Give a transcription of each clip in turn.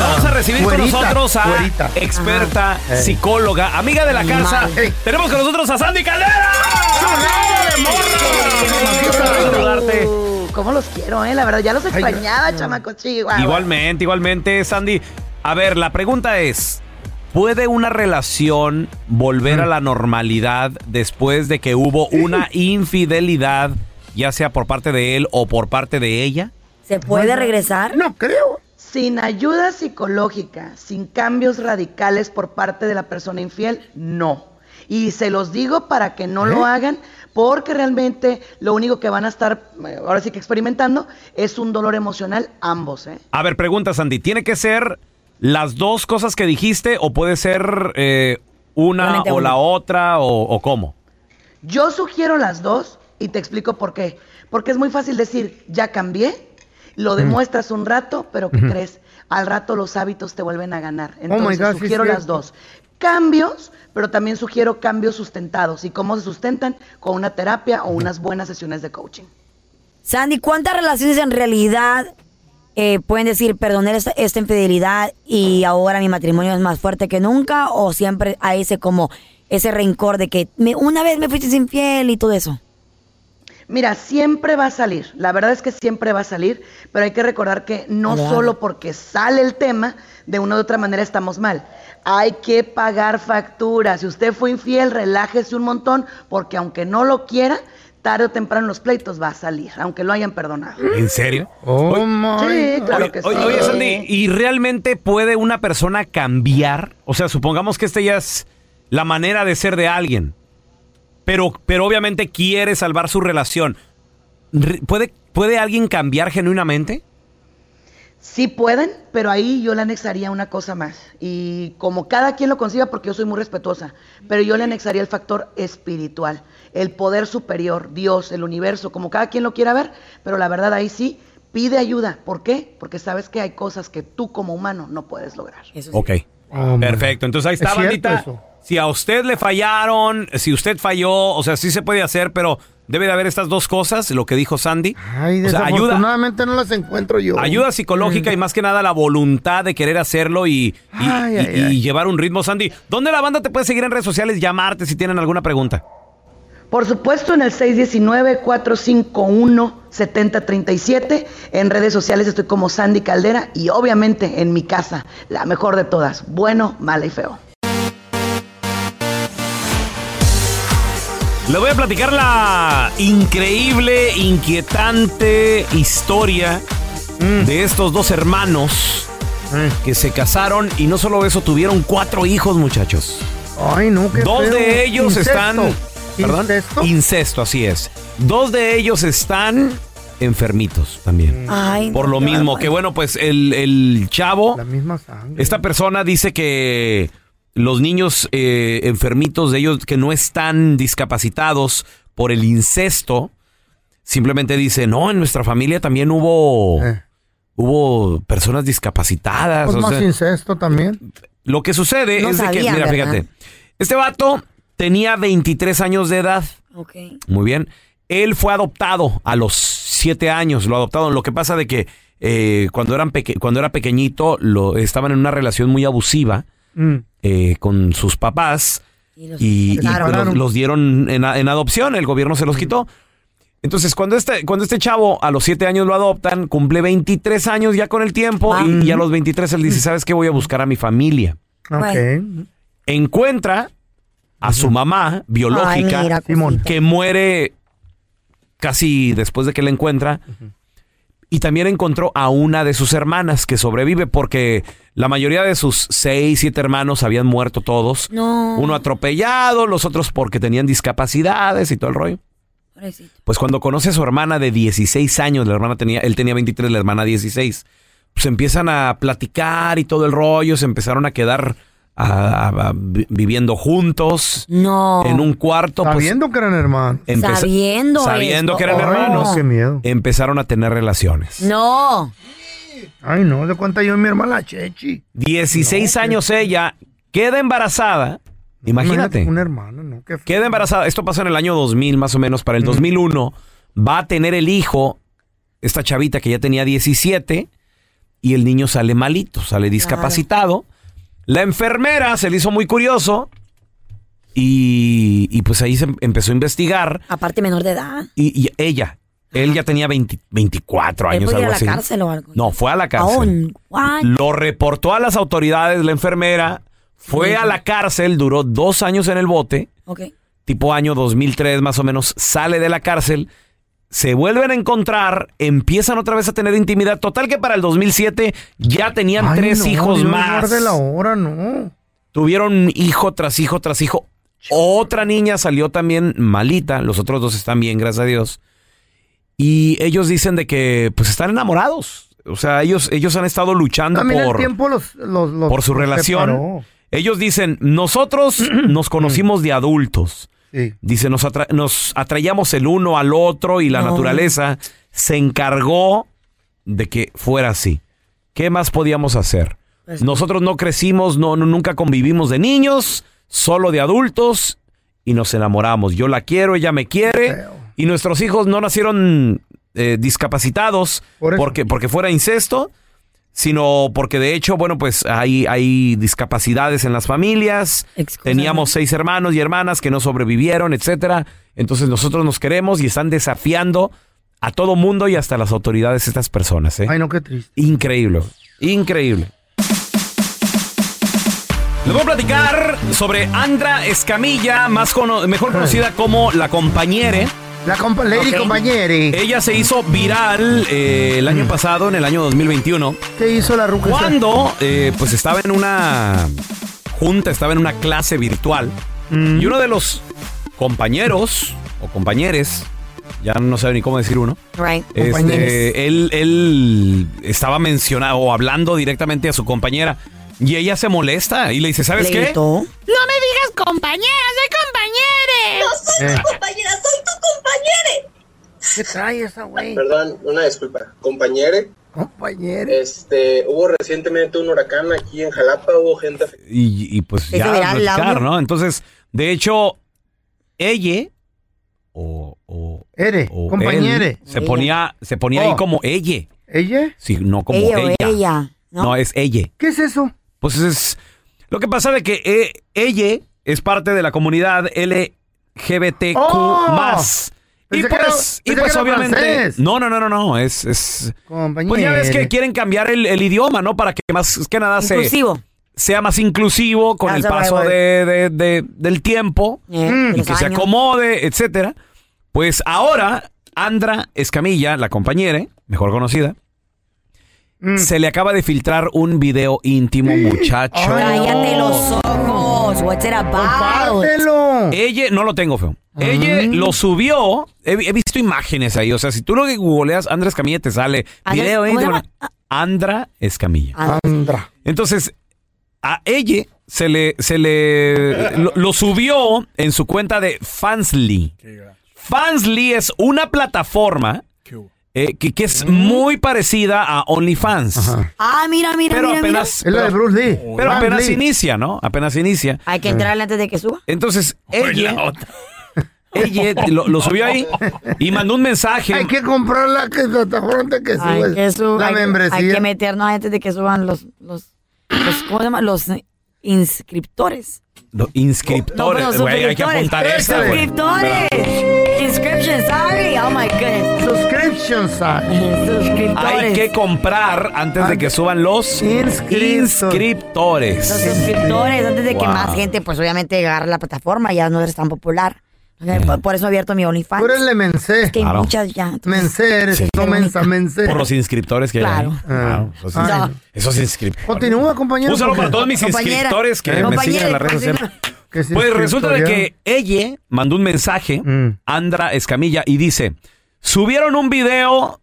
Vamos a recibir con nosotros a experta, Ajá. Psicóloga, amiga de la casa. Tenemos con nosotros a Sandy Caldera. Saludarte. Uh, ¿Cómo los quiero, eh? La verdad, ya los extrañaba, chamacos chihuahua. Igualmente, igualmente, Sandy. A ver, la pregunta es, ¿puede una relación volver a la normalidad después de que hubo una infidelidad, ya sea por parte de él o por parte de ella? ¿Se puede regresar? No creo. Sin ayuda psicológica, sin cambios radicales por parte de la persona infiel, no. Y se los digo para que no lo hagan, porque realmente lo único que van a estar, eh, ahora sí que experimentando, es un dolor emocional ambos, ¿eh? A ver, pregunta, Sandy, ¿tiene que ser las dos cosas que dijiste o puede ser eh, una o una. la otra o, o cómo? Yo sugiero las dos y te explico por qué. Porque es muy fácil decir, ya cambié, lo demuestras un rato, pero ¿qué crees? Al rato los hábitos te vuelven a ganar. Entonces God, sí es sugiero las dos. Cambios, pero también sugiero cambios sustentados. ¿Y cómo se sustentan? Con una terapia o unas buenas sesiones de coaching. Sandy, ¿cuántas relaciones en realidad eh, pueden decir, perdoné esta, esta infidelidad y ahora mi matrimonio es más fuerte que nunca? ¿O siempre hay ese como ese rencor de que me- una vez me fuiste infiel y todo eso? Mira, siempre va a salir, la verdad es que siempre va a salir, pero hay que recordar que no solo porque sale el tema, de una u otra manera estamos mal. Hay que pagar facturas. Si usted fue infiel, relájese un montón, porque aunque no lo quiera, tarde o temprano los pleitos va a salir, aunque lo hayan perdonado. ¿En serio? Oh, Sí, claro Oye, que sí. oye, oye, Sandy, ¿y realmente puede una persona cambiar? O sea, supongamos que esta ya es la manera de ser de alguien, pero, pero obviamente quiere salvar su relación. Re- ¿Puede, ¿Puede alguien cambiar genuinamente? Sí pueden, pero ahí yo le anexaría una cosa más. Y como cada quien lo conciba, porque yo soy muy respetuosa, pero yo le anexaría el factor espiritual, el poder superior, Dios, el universo, como cada quien lo quiera ver, pero la verdad ahí sí, pide ayuda. ¿Por qué? Porque sabes que hay cosas que tú como humano no puedes lograr. Eso sí. Ok. Oh, my Perfecto. Entonces ahí está, Es cierto bandita. eso. Si a usted le fallaron, si usted falló, o sea, sí se puede hacer, pero debe de haber estas dos cosas, lo que dijo Sandy. Ay, o sea, ayuda, desafortunadamente no las encuentro yo. ayuda psicológica y más que nada la voluntad de querer hacerlo y, y- Ay, y- ay, y ay. llevar un ritmo, Sandy. ¿Dónde la banda te puede seguir en redes sociales? Llamarte si tienen alguna pregunta. Por supuesto, en el 619-451-7037. En redes sociales estoy como Sandy Caldera y obviamente en mi casa, la mejor de todas. Bueno, mala y feo. Le voy a platicar la increíble, inquietante historia de estos dos hermanos que se casaron y no solo eso, tuvieron cuatro hijos, muchachos. Ay, no, qué Dos feo. de ellos Incesto. están. ¿Perdón? ¿Incesto? Incesto, así es. Dos de ellos están enfermitos también. Ay, Por lo mismo, que bueno, pues el, el chavo, La misma sangre. esta persona dice que los niños eh, enfermitos de ellos que no están discapacitados por el incesto, simplemente dice, no, en nuestra familia también hubo, Eh. hubo personas discapacitadas. Pues o más sea, incesto también. lo que sucede No es de que, mira, ¿verdad? fíjate, este vato tenía 23 años de edad. Ok. Muy bien. Él fue adoptado a los 7 años, lo adoptaron. Lo que pasa de que eh, cuando, eran peque- cuando era pequeñito lo, estaban en una relación muy abusiva Mm. Eh, con sus papás Y los- y, y Claro. los, los dieron en, adopción, el gobierno se los quitó. Entonces, cuando este, cuando este chavo a los 7 años lo adoptan, cumple 23 años ya con el tiempo y, y a los 23 él dice, ¿sabes qué? Voy a buscar a mi familia. Ok. Encuentra a su mamá biológica Ay, mira, que muere casi después de que la encuentra. Y también encontró a una de sus hermanas que sobrevive porque la mayoría de sus seis, siete hermanos habían muerto todos. No. Uno atropellado, los otros porque tenían discapacidades y todo el rollo. Pobrecito. Pues cuando conoce a su hermana de 16 años, la hermana tenía, él tenía 23, la hermana 16, pues empiezan a platicar y todo el rollo, se empezaron a quedar a- a- a- vi- viviendo juntos No. en un cuarto. pues, Sabiendo que eran hermanos. Sabiendo sabiendo esto. que eran Ay, hermanos, no, qué miedo. empezaron a tener relaciones. No. Ay, no, le cuenta yo mi hermana Chechi. 16 años ella queda embarazada. Imagínate. Una hermana, ¿no? Qué. Queda embarazada. Esto pasó en el año 2000, más o menos. Para el 2001 va a tener el hijo, esta chavita que ya tenía 17, y el niño sale malito, sale discapacitado. La enfermera se le hizo muy curioso y, y pues ahí se em- empezó a investigar. Aparte menor de edad. Y, y ella, él ya tenía 20 24 Él años, puede ir algo a la así. cárcel o algo. No, fue a la cárcel. What? Lo reportó a las autoridades, la enfermera. Fue a la cárcel, duró dos años en el bote, Ok. tipo año 2003 más o menos, sale de la cárcel, se vuelven a encontrar, empiezan otra vez a tener intimidad. Total que para el 2007 ya tenían Ay, tres no, hijos Dios más. guarde la hora, no. Tuvieron hijo tras hijo tras hijo. Otra niña salió también malita, los otros dos están bien, gracias a Dios. Y ellos dicen de que pues están enamorados. O sea, ellos, ellos han estado luchando También por... el tiempo los, los, los- por su relación. separó. Ellos dicen, nosotros nos conocimos de adultos. Sí. Dice, nos, atra- nos atraíamos el uno al otro y la No. naturaleza se encargó de que fuera así. ¿Qué más podíamos hacer? Pues- Nosotros no crecimos, no, no- nunca convivimos de niños, solo de adultos y nos enamoramos. Yo la quiero, ella me quiere y nuestros hijos no nacieron eh, discapacitados Por porque, porque fuera incesto, sino porque de hecho, bueno, pues hay, hay discapacidades en las familias. Teníamos seis hermanos y hermanas que no sobrevivieron, etcétera. Entonces nosotros nos queremos y están desafiando a todo mundo y hasta las autoridades estas personas, ¿eh? Ay, no, qué triste. Increíble, increíble. Les voy a platicar sobre Andra Escamilla, más cono- mejor conocida como la compañere. La compa Lady Ok. compañeri. Ella se hizo viral eh, el año pasado, en el año 2021, ¿Qué hizo la ruca? cuando eh, pues estaba en una junta, estaba en una clase virtual Mm. y uno de los compañeros o compañeres, ya no sé ni cómo decir uno, Right. Compañeros. este, él, él estaba mencionando o hablando directamente a su compañera y ella se molesta y le dice, ¿sabes Le qué? gritó. Eh, compañera, soy tu compañera. ¿Qué trae esa güey? Perdón, una disculpa. Compañere, Compañero. este, hubo recientemente un huracán aquí en Jalapa, hubo gente Y, y, pues ¿Ese ya platicar? ¿no? Entonces, de hecho, ella o, o, Ere, o compañere. él se ponía, se ponía ahí Oh. como ella. ¿Ella? Sí, no como ella, ella. ella. ¿no? No, es ella. ¿Qué es eso? Pues es lo que pasa de que eh, ella es parte de la comunidad LGBTQ ¡Oh! más. Y pues, era- y pues obviamente. francés. No, no, no, no, no. Es, es. Pues ya ves que quieren cambiar el, el idioma, ¿no? Para que más que nada se- Inclusivo. sea más inclusivo con el That's the right paso de, de- de- del tiempo Eh, Mm. y que se acomode, etcétera. Pues ahora, Andra Escamilla, la compañera, mejor conocida, Mm. se le acaba de filtrar un video íntimo, muchacho. Cállate los ojos. Dios, what's it about? Compártelo. Ella, no lo tengo, feo. Ella lo subió. He, he visto imágenes ahí. O sea, si tú lo googleas, Andra Escamilla te sale video. ¿cómo se íntimo. llama? Andra Escamilla. Andra. Entonces, a ella se le, se le lo, lo subió en su cuenta de Fansly. Fansly es una plataforma eh, que, que es muy parecida a OnlyFans. Ah, mira, mira, Pero mira, apenas, Es la de pero, Bruce Lee. pero Bruce apenas Lee. inicia, ¿no? Apenas inicia. Hay que entrarle antes de que suba. Entonces, ella, ella lo, lo subió ahí y mandó un mensaje. Hay que comprar la que que Hay subes. que, su- La hay, membresía. hay que meternos antes de que suban los, los, los ¿cómo se llama? Los inscriptores. Los inscriptores, No, güey, hay que suscriptores. apuntar esa, güey. Suscriptores. Inscription, sorry. Oh my goodness. Subscription. Suscriptores. Hay que comprar antes de que suban los Inscriptos. Los inscriptores. suscriptores, antes de que Wow. más gente, pues obviamente agarre la plataforma, ya no eres tan popular. Sea, por, por eso he abierto mi OnlyFans. Tú eres le mensé. Es que hay Claro. muchas ya. Mensé eres. Sí. No mensa, mensé. Por los inscriptores que hay. Claro. ahí. Claro, esos, Ay. No. esos inscriptores. Continúa, compañero. Un saludo para todos mis Compañera. inscriptores que me siguen en las redes sociales. Pues resulta de que ella mandó un mensaje, Mm. Andra Escamilla, y dice, subieron un video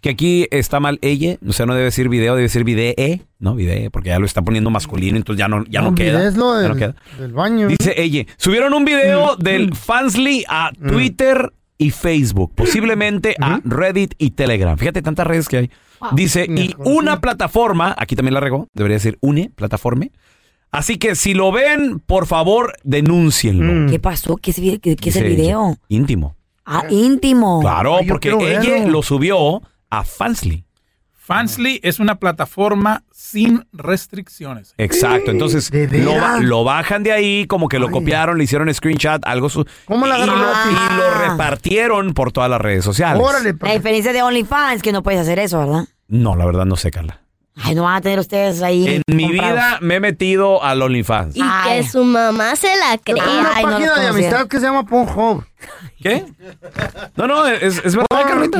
que aquí está mal ella, o sea, no debe decir video, debe decir videe, no videe, porque ya lo está poniendo masculino, entonces ya no, ya no, queda. olvides lo ya del, no queda. del baño. Dice ella, subieron un video Mm. del Fansly a Twitter y Facebook, posiblemente a Reddit y Telegram. Fíjate tantas redes que hay. Dice, y una plataforma, aquí también la regó, debería decir une, plataforma. Así que si lo ven, por favor, denúncienlo. Mm. ¿Qué pasó? ¿Qué es, vi- qué- qué es el ella. video? Íntimo. Ah, íntimo. Claro, Ay, porque ella verlo. lo subió a Fansly. Fansly es una plataforma sin restricciones. Exacto, entonces ¿De lo, bajan de ahí, como que lo Ay. copiaron, le hicieron screenshot, algo su ¿Cómo la y, lo, y lo repartieron por todas las redes sociales. Órale, La diferencia de OnlyFans que no puedes hacer eso, ¿verdad? No, la verdad no sé, Carla. Ay, no van a tener ustedes ahí. En mi vida me he metido al OnlyFans. Y Ay. que su mamá se la Hay crea. una Ay, página de amistad que se llama Pornhub. ¿Qué? No, no, es, es verdad, Carlita.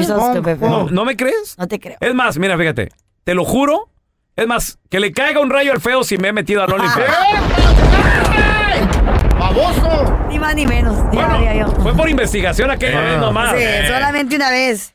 ¿No, ¿No me crees? No te creo. Es más, mira, fíjate, te lo juro. Es más, que le caiga un rayo al feo si me he metido al OnlyFans. ¡Baboso! Ni más ni menos. Ya Bueno, yo. fue por investigación aquella vez nomás. Sí, Eh. solamente una vez.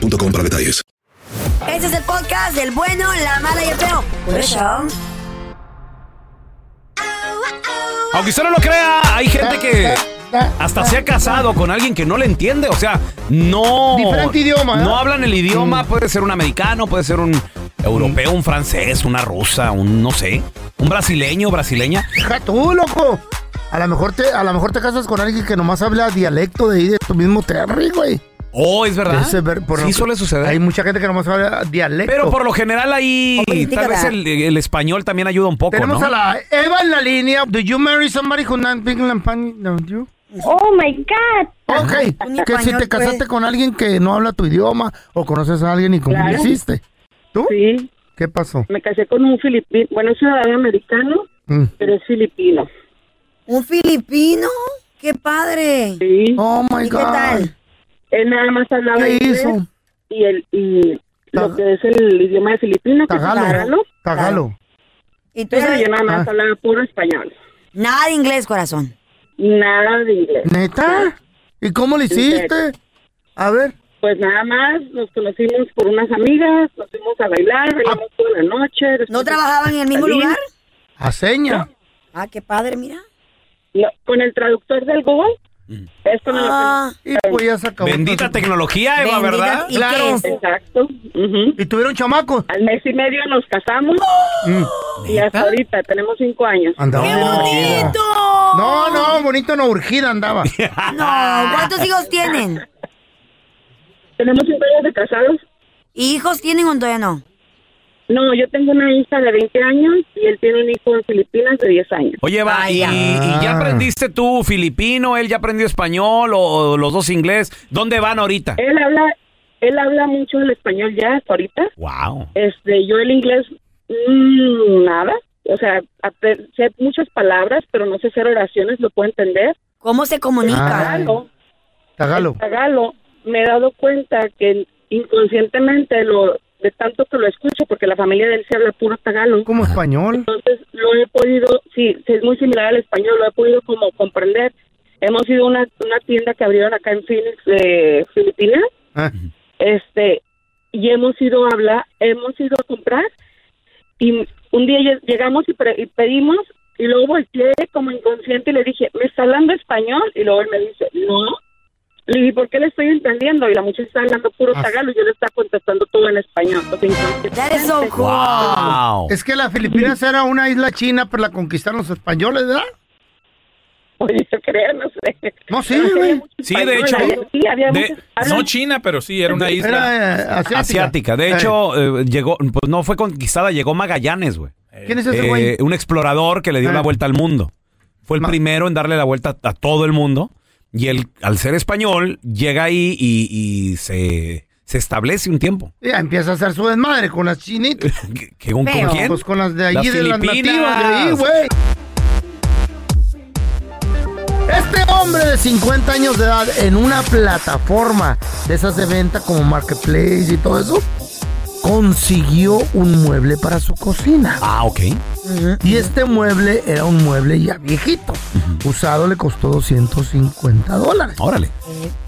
boostmobile.com para detalles. Este es el podcast del bueno, la mala y el feo. Por eso. Aunque usted no lo crea, hay gente que hasta se ha casado con alguien que no le entiende. O sea, no. Diferente idioma, ¿eh? No hablan el idioma. Puede ser un americano, puede ser un europeo, un francés, una rusa, un no sé, un brasileño, brasileña. Deja tú, loco. A lo mejor te, a lo mejor te casas con alguien que nomás habla dialecto de ahí de tu mismo terry, güey. Oh, es verdad. Ese ver- por sí suele suceder. Hay mucha gente que nomás habla dialecto. Pero por lo general ahí tal vez el, el español también ayuda un poco, Tenemos ¿no? a la Eva en la línea. Do you marry somebody who not speak Spanish? No, you? Oh my God. Ok, que si te casaste pues. con alguien que no habla tu idioma o conoces a alguien y cómo lo Claro. hiciste. ¿Tú? Sí. ¿Qué pasó? Me casé con un filipino, bueno, es ciudadano americano, Mm. pero es filipino. ¿Un filipino? ¡Qué padre! Sí. Oh my ¿Y qué God. tal? Él nada más hablaba ¿Qué inglés hizo? y el y lo que es el idioma de filipino, que es Tagalo. tagalo. Tagalo. ¿Y tú Pero sabes- yo nada más Ah. hablaba puro español. Nada de inglés, corazón. Nada de inglés. ¿Neta? ¿Y cómo serio. hiciste? A ver. Pues nada más nos conocimos por unas amigas, nos fuimos a bailar, bailamos toda la noche. ¿No trabajaban en el mismo lugar? A seña. Ah, qué padre, mira. No, con el traductor del Google. Esto me lo Ah. Y pues ya se acabó. Bendita tecnología, Eva, Bendita- ¿verdad? ¿Y Claro. Exacto. ¿Y tuvieron chamacos? Al mes y medio nos casamos y hasta ahorita tenemos cinco años. Andaba ¡Qué bonito! No, no, bonito no, urgida andaba. No, ¿cuántos hijos tienen? Tenemos cinco años de casados. ¿Y hijos tienen o todavía no? No, yo tengo una hija de 20 años y él tiene un hijo en Filipinas de 10 años. Oye, Eva, ¿y, ya aprendiste tú filipino? ¿Él ya aprendió español o, o los dos inglés? ¿Dónde van ahorita? Él habla, él habla mucho el español ya hasta ahorita. Wow. Este, yo el inglés mm, nada. O sea, sé muchas palabras, pero no sé hacer oraciones, lo puedo entender. ¿Cómo se comunica? Tagalo, Tagalo. tagalo, me he dado cuenta que inconscientemente lo de tanto que lo escucho, porque la familia de él se habla puro tagalo. Como español. Entonces lo he podido, sí, es muy similar al español, lo he podido como comprender. Hemos ido a una, una tienda que abrieron acá en Phoenix, de Filipinas, Ah, este, y hemos ido a hablar, hemos ido a comprar, y un día lle- llegamos y, pre- y pedimos, y luego volteé como inconsciente y le dije, ¿me está hablando español? Y luego él me dice, no. Le dije, ¿por qué le estoy entendiendo? Y la muchacha está hablando puro Ah. tagalo y yo le estaba contestando todo en español. O sea, That is so inconscientemente. cool. Wow. Es que la Filipinas era una isla china, pero la conquistaron los españoles, ¿verdad? Oye, yo creo, no sé. No, sí, güey. Sí, de hecho, había- sí, había de- No China, pero sí, era una isla. Era eh, asiática. Asiática. De Eh, hecho, eh, llegó, pues no fue conquistada, llegó Magallanes, güey. ¿Quién es ese Eh, güey? un explorador que le dio Eh. la vuelta al mundo. Fue el Ma- primero en darle la vuelta a todo el mundo. Y él, al ser español, llega ahí y, y se, se establece un tiempo. Ya empieza a hacer su desmadre con las chinitas. ¿Qué- qué- ¿Con, con Feo. quién? Pues con las de allí, Las de las Filipinas. nativas de ahí, güey. Este hombre de 50 años de edad en una plataforma de esas de venta como Marketplace y todo eso, consiguió un mueble para su cocina. Ah, ok. Y este mueble era un mueble ya viejito. Usado le costó 250 dólares. Órale.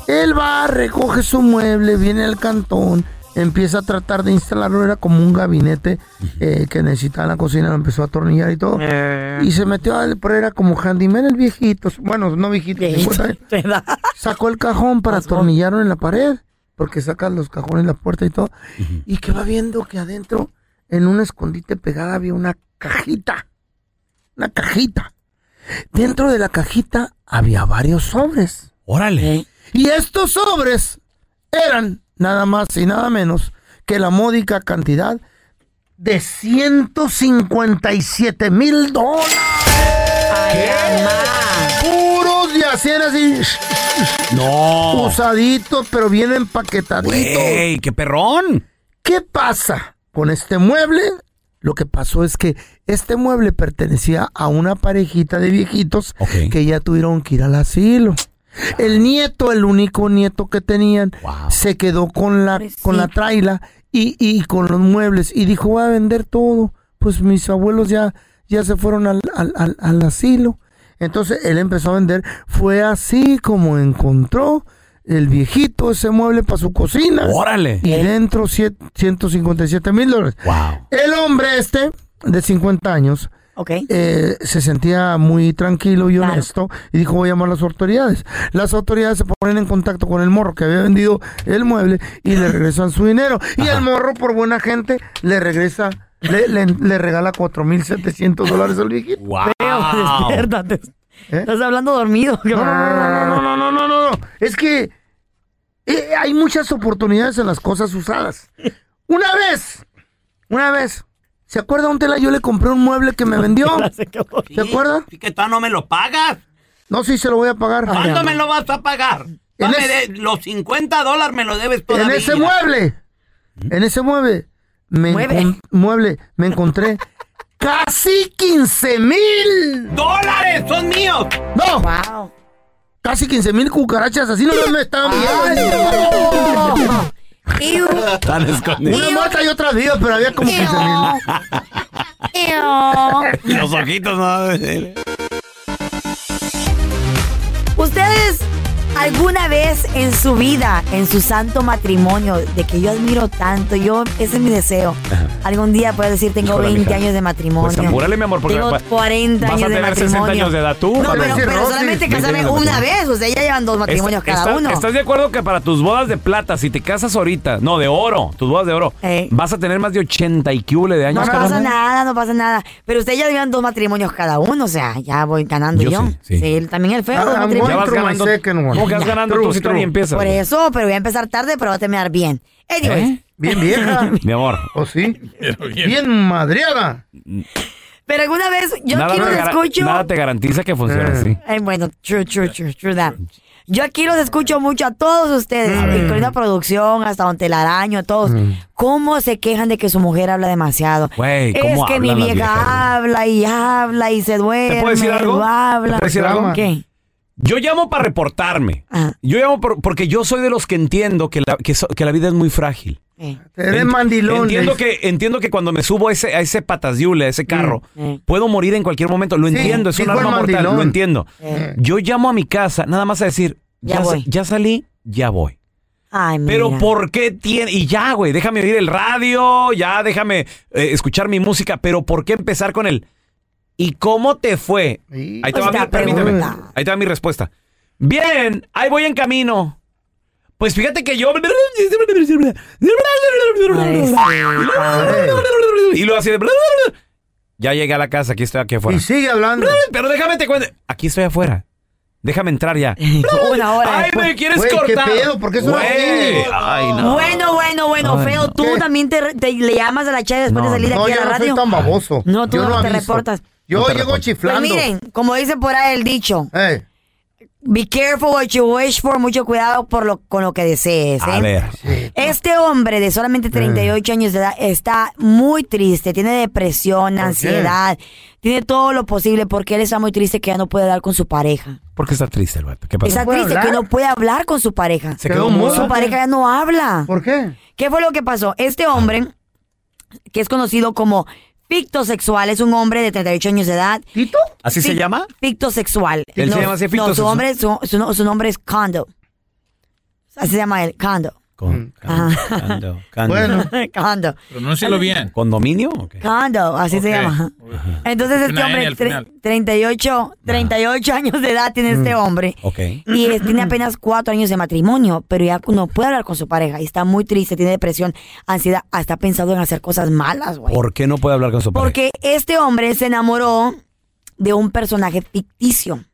Él va, recoge su mueble, viene al cantón, empieza a tratar de instalarlo. Era como un gabinete eh, que necesitaba en la cocina, lo empezó a atornillar y todo. Y se metió al, pero era como handyman el viejito. Bueno, no viejito, 50 años. Sacó el cajón para atornillarlo en la pared, porque sacan los cajones, la puerta y todo. Y que va viendo que adentro, en un escondite pegada, había una cajita. Una cajita. Dentro de la cajita había varios sobres. Órale. Y estos sobres eran nada más y nada menos que la módica cantidad de 157 mil dólares. Puros de hacer así, No. usaditos, pero bien empaquetaditos. Güey, qué perrón. ¿Qué pasa con este mueble? Lo que pasó es que este mueble pertenecía a una parejita de viejitos que ya tuvieron que ir al asilo. El nieto, el único nieto que tenían, Wow. se quedó con la, con la traila y, y con los muebles y dijo, voy a vender todo. Pues mis abuelos ya, ya se fueron al, al- al- al asilo. Entonces él empezó a vender. Fue así como encontró el viejito ese mueble para su cocina. Órale. Y dentro siete- 157 mil dólares. Wow. El hombre este, de 50 años, Ok. eh, se sentía muy tranquilo y honesto y dijo voy a llamar a las autoridades. Las autoridades se ponen en contacto con el morro que había vendido el mueble y le regresan su dinero. Y el morro, por buena gente, le regresa, le, le, le regala 4.700 dólares al viejito. Wow. Feo, despiértate. ¿Eh? Estás hablando dormido. No, no, no, no, no, no, no, no, no. Es que eh, hay muchas oportunidades en las cosas usadas. Una vez, una vez, ¿se acuerda un tela? Yo le compré un mueble que me vendió. ¿Se acuerda? ¿Y que tú no me lo pagas? No, sí, se lo voy a pagar. ¿Cuándo me lo vas a pagar? En de- los 50 dólares me lo debes todavía. En ese mueble, en ese mueble, me, Mueve. mueble, me encontré casi 15 mil ¡Dólares! ¡Son míos! No. Wow. Casi 15 mil cucarachas, así no me estaban viendo. Están escondidos. Una muerta y otra viva, pero había como 15 mil. Los ojitos, no. ¿Ustedes alguna vez en su vida, en su santo matrimonio, de que yo admiro tanto, yo, ese es mi deseo, algún día puedes decir, tengo Híjole, 20 mija. años de matrimonio. Pues apúrale, mi amor, porque Tengo va- 40 vas años a de tener matrimonio. 60 años de edad tú. No, pero, decir, pero Rosy, solamente 20 casarme años de una matrimonio. vez, o sea, ya llevan dos matrimonios Está- cada está- uno. ¿Estás de acuerdo que para tus bodas de plata, si te casas ahorita, no, de oro, tus bodas de oro, vas a tener más de 80 y cúbule de años? No cabrón? pasa nada, no pasa nada. Pero ustedes ya llevan dos matrimonios cada uno, o sea, ya voy ganando Yo yo. sí, sí. él también el feo. Ah, dos I'm matrimonios. Ya vas ganando. ¿Cómo vas ganando tú si tú ni empiezas? Por eso, pero voy a empezar tarde, pero va a terminar bien. Anyways. ¿Eh? Bien vieja. Mi amor. ¿O sí? Bien madreada. Pero alguna vez yo nada, aquí los escucho. nada te garantiza que funcione Eh. así. Bueno, true, true, true, true that. Yo aquí los escucho mucho a todos ustedes, incluyendo la producción, hasta Don Telaraño, a todos. ¿Cómo se quejan de que su mujer habla demasiado? Güey, es ¿cómo que mi vieja habla y habla y se duerme. ¿Te puedo decir algo? habla. ¿Te puedo decir algo? ¿Qué? Yo llamo para reportarme. Ah. Yo llamo por- porque yo soy de los que entiendo que la, que so- que la vida es muy frágil. Eh. Eres Ent- mandilón. Entiendo que, entiendo que cuando me subo a ese, a ese patasiule, a ese carro, Mm. puedo morir en cualquier momento. Lo Sí, entiendo, es un dijo el arma mortal, mandilón. lo entiendo. Eh. Yo llamo a mi casa nada más a decir, Ya ya, sa- voy. ya salí, ya voy. Ay, mira. Pero ¿por qué tiene? Y ya, güey, déjame oír el radio, ya déjame eh, escuchar mi música, pero ¿por qué empezar con el ¿Y cómo te fue? Sí. Ahí te Pues va permíteme. Ahí te va mi respuesta. Bien, ahí voy en camino. Pues fíjate que yo y luego así de ya llegué a la casa, aquí estoy aquí afuera. Y sigue hablando. Pero déjame te cuento, aquí estoy afuera. Déjame entrar ya. Una hora Ay, después. me quieres Güey, ¿qué cortar. pedo? ¿Por qué son Güey. así? Ay, no. Bueno, bueno, bueno, Ay, feo. no. ¿Tú ¿Qué? también te, te- le llamas a la chava después No, de salir de No, aquí a yo la no radio? soy tan baboso. No, tú Yo no te aviso. reportas. Yo No llego chiflando. Pues miren, como dice por ahí el dicho, be careful what you wish for, mucho cuidado por lo, con lo que desees. A ¿eh? ver. Este hombre de solamente 38 años de edad está muy triste, tiene depresión, qué? ansiedad, tiene todo lo posible porque él está muy triste que ya no puede hablar con su pareja. ¿Por qué está triste el vato? ¿Qué pasó? Está triste hablar? que no puede hablar con su pareja. Se quedó mudo. Su pareja ya no habla. ¿Por qué? ¿Qué fue lo que pasó? Este hombre, que es conocido como fictosexual, es un hombre de 38 años de edad. ¿Tito? ¿Así se llama? Fictosexual. ¿Él se No, llama así, No, su, hombre, su, su- su nombre es Condo. Así se llama él, Condo. Con, Ajá. cando, cando. Bueno. Condo. Pronúncialo bien. ¿Condominio? o qué? Condo, así se llama. Entonces este hombre, al tre- final. 38, 38 años de edad tiene este hombre. Ok. Y es- tiene apenas cuatro años de matrimonio, pero ya no puede hablar con su pareja. Y está muy triste, tiene depresión, ansiedad, hasta pensado en hacer cosas malas, güey. ¿Por qué no puede hablar con su pareja? Porque este hombre se enamoró de un personaje ficticio.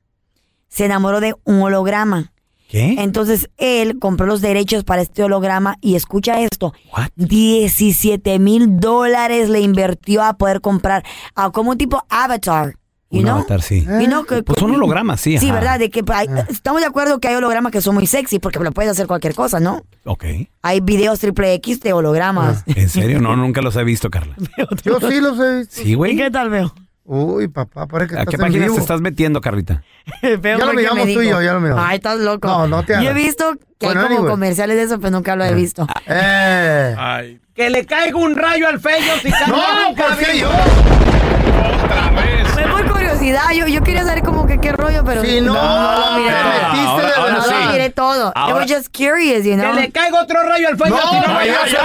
Se enamoró de un holograma. ¿Qué? Entonces él compró los derechos para este holograma y escucha esto. What? 17 mil dólares le invirtió a poder comprar a como un tipo avatar. You Un know? avatar, sí. You know que- Pues un holograma, sí. Sí, ajá. ¿verdad? De que hay- estamos de acuerdo que hay hologramas que son muy sexy porque lo puedes hacer cualquier cosa, ¿no? Ok. Hay videos triple X de hologramas. ¿En serio? No, nunca los he visto, Carla. Yo sí los he visto. Sí, güey. ¿Y qué tal veo? Uy, papá, parece que ¿A estás qué en páginas vivo. te estás metiendo, Carlita? ya lo miramos tú y yo, ya lo miramos. Ay, estás loco. No, no te Yo he hagas. visto que Bueno, hay como anyway. comerciales de eso, pero nunca lo he visto. Eh. Ay, Que le caiga un rayo al feo si Carla No, ¿por qué yo? otra vez. Fue por curiosidad, yo, yo quería saber como que qué rollo, pero Si no, lo te miré todo. metiste Ahora- de ahora No verdad. sí. lo miré todo. I Ahora- was just curious, you know. Que le caiga otro rayo al feo No, si no ya, vaya ya. allá.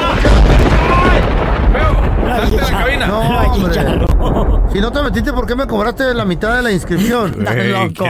Feo, salte de la cabina. No, hombre. Si no te metiste, ¿por qué me cobraste la mitad de la inscripción? Estás loco.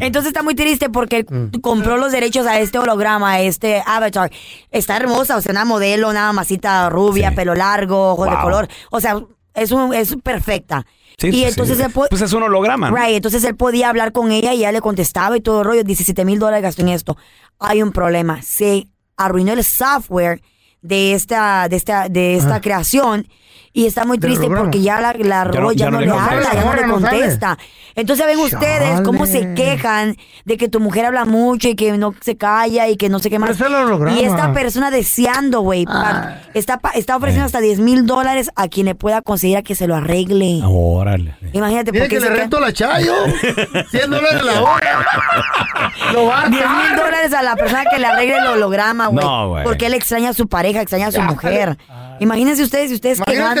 Entonces está muy triste porque Mm. compró los derechos a este holograma, a este avatar. Está hermosa, o sea, una modelo, una masita rubia, Sí. pelo largo, ojos de color. O sea, es, un, es perfecta. Sí, y sí, entonces sí. él Pues es un holograma. ¿no? Right, entonces él podía hablar con ella y ella le contestaba y todo el rollo. 17 mil dólares gastó en esto. Hay un problema. Se arruinó el software de esta, de esta, de esta creación y está muy triste porque ya la, la Ya no- Ro ya, ya no, no le le habla, ya no le contesta. Entonces ven ustedes cómo se quejan de que tu mujer habla mucho y que no se calla y que no sé qué más. Pero es el holograma. Y esta persona deseando, güey, pa- está, está ofreciendo hasta 10 mil dólares a quien le pueda conseguir a que se lo arregle. Órale. Imagínate, Tiene porque que le rento la chayo. 100 dólares la hora. Lo va a 10 mil dólares a la persona que le arregle el holograma, güey. No, güey. Porque él extraña a su pareja, extraña a su mujer. Imagínense ustedes, si ustedes Imagínate